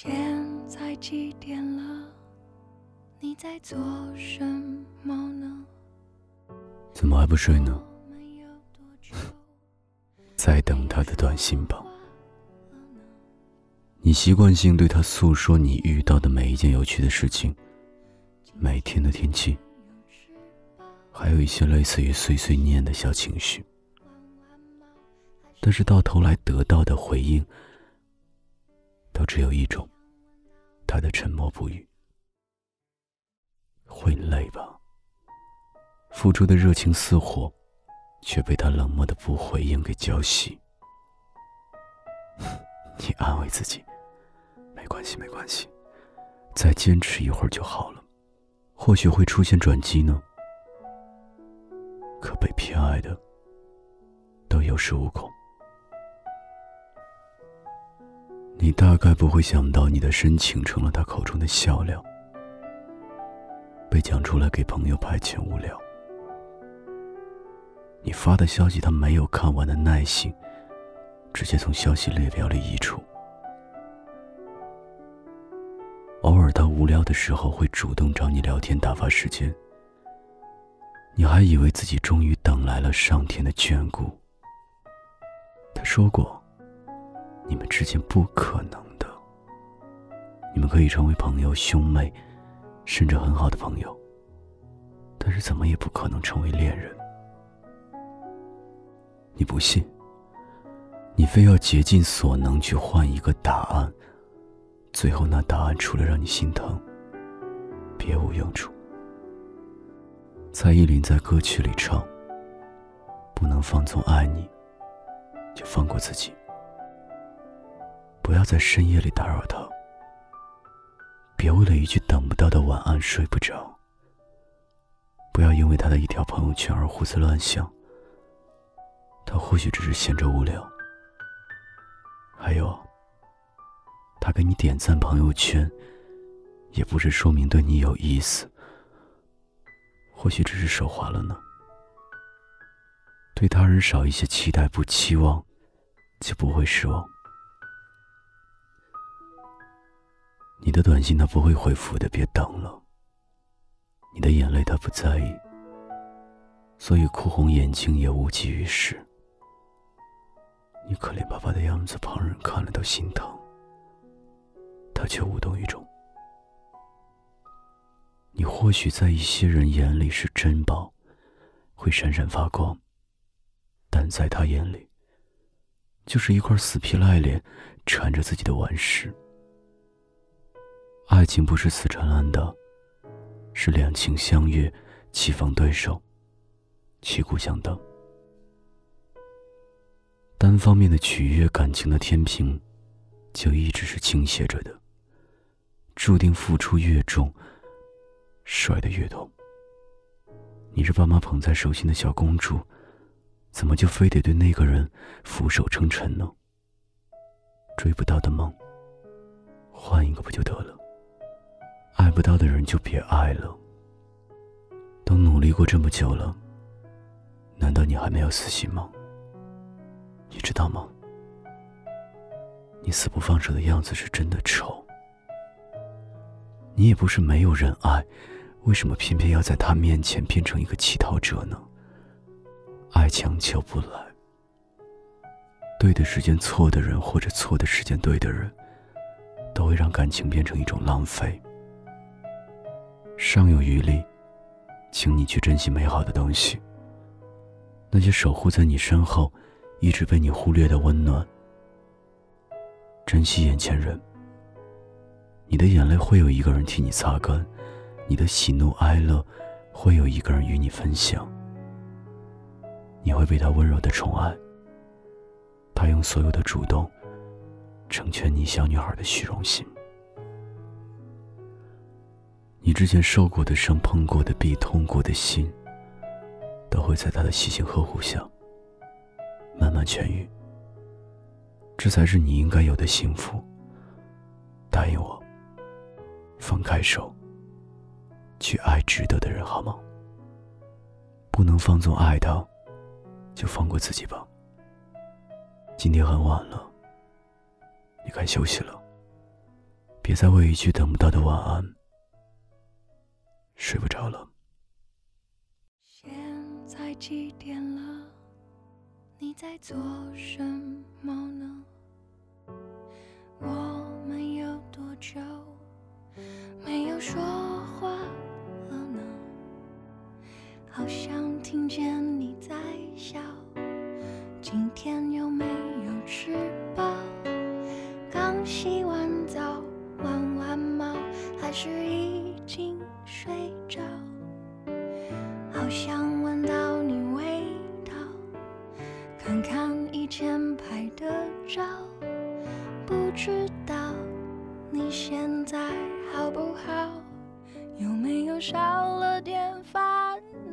现在几点了？你在做什么呢？怎么还不睡呢？在等他的短信吧。你习惯性对他诉说你遇到的每一件有趣的事情，每天的天气，还有一些类似于碎碎念的小情绪。但是到头来得到的回应，都只有一种：他的沉默不语。会累吧？付出的热情似火，却被他冷漠的不回应给浇熄。你安慰自己，没关系，没关系，再坚持一会儿就好了，或许会出现转机呢。可被偏爱的，都有恃无恐。你大概不会想到，你的深情成了他口中的笑料，被讲出来给朋友排遣无聊。你发的消息他没有看完的耐心，直接从消息列表里移除。偶尔他无聊的时候会主动找你聊天打发时间，你还以为自己终于等来了上天的眷顾。他说过。你们之间不可能的。你们可以成为朋友、兄妹，甚至很好的朋友，但是怎么也不可能成为恋人。你不信，你非要竭尽所能去换一个答案，最后那答案除了让你心疼，别无用处。蔡依林在歌曲里唱：“不能放纵爱你，就放过自己。”不要在深夜里打扰他，别为了一句等不到的晚安睡不着。不要因为他的一条朋友圈而胡思乱想，他或许只是闲着无聊。还有，他给你点赞朋友圈，也不是说明对你有意思，或许只是手滑了呢。对他人少一些期待，不期望，就不会失望。你的短信他不会回复的，别等了。你的眼泪他不在意，所以哭红眼睛也无济于事。你可怜巴巴的样子，旁人看了都心疼，他却无动于衷。你或许在一些人眼里是珍宝，会闪闪发光，但在他眼里，就是一块死皮赖脸缠着自己的顽石。爱情不是死缠烂打，是两情相悦，棋逢对手，旗鼓相当。单方面的取悦感情的天平，就一直是倾斜着的。注定付出越重，摔得越痛。你是爸妈捧在手心的小公主，怎么就非得对那个人俯首称臣呢？追不到的梦，换一个不就得了？爱不到的人就别爱了。都努力过这么久了，难道你还没有死心吗？你知道吗？你死不放手的样子是真的丑。你也不是没有人爱，为什么偏偏要在他面前变成一个乞讨者呢？爱强求不来，对的时间错的人，或者错的时间对的人，都会让感情变成一种浪费。尚有余力，请你去珍惜美好的东西。那些守护在你身后，一直被你忽略的温暖。珍惜眼前人。你的眼泪会有一个人替你擦干，你的喜怒哀乐会有一个人与你分享。你会被他温柔的宠爱，他用所有的主动，成全你小女孩的虚荣心。你之前受过的伤、碰过的壁、痛过的心，都会在他的细心呵护下慢慢痊愈。这才是你应该有的幸福。答应我，放开手，去爱值得的人，好吗？不能放纵爱他，就放过自己吧。今天很晚了，你该休息了。别再为一句等不到的晚安睡不着了。现在几点了？你在做什么呢？我们有多久没有说话了呢？好像听见你在笑。今天有没有吃饱？刚洗完澡，玩完猫，还是已经睡着？好想闻到你味道，看看以前拍的照，不知道你现在好不好？有没有少了点烦恼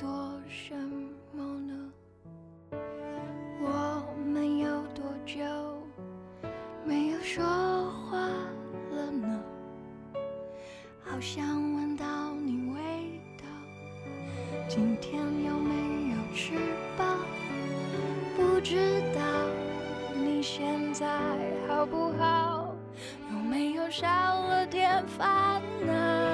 做什么呢？我们有多久没有说话了呢？好想闻到你味道。今天有没有吃饱？不知道你现在好不好？有没有少了点烦恼？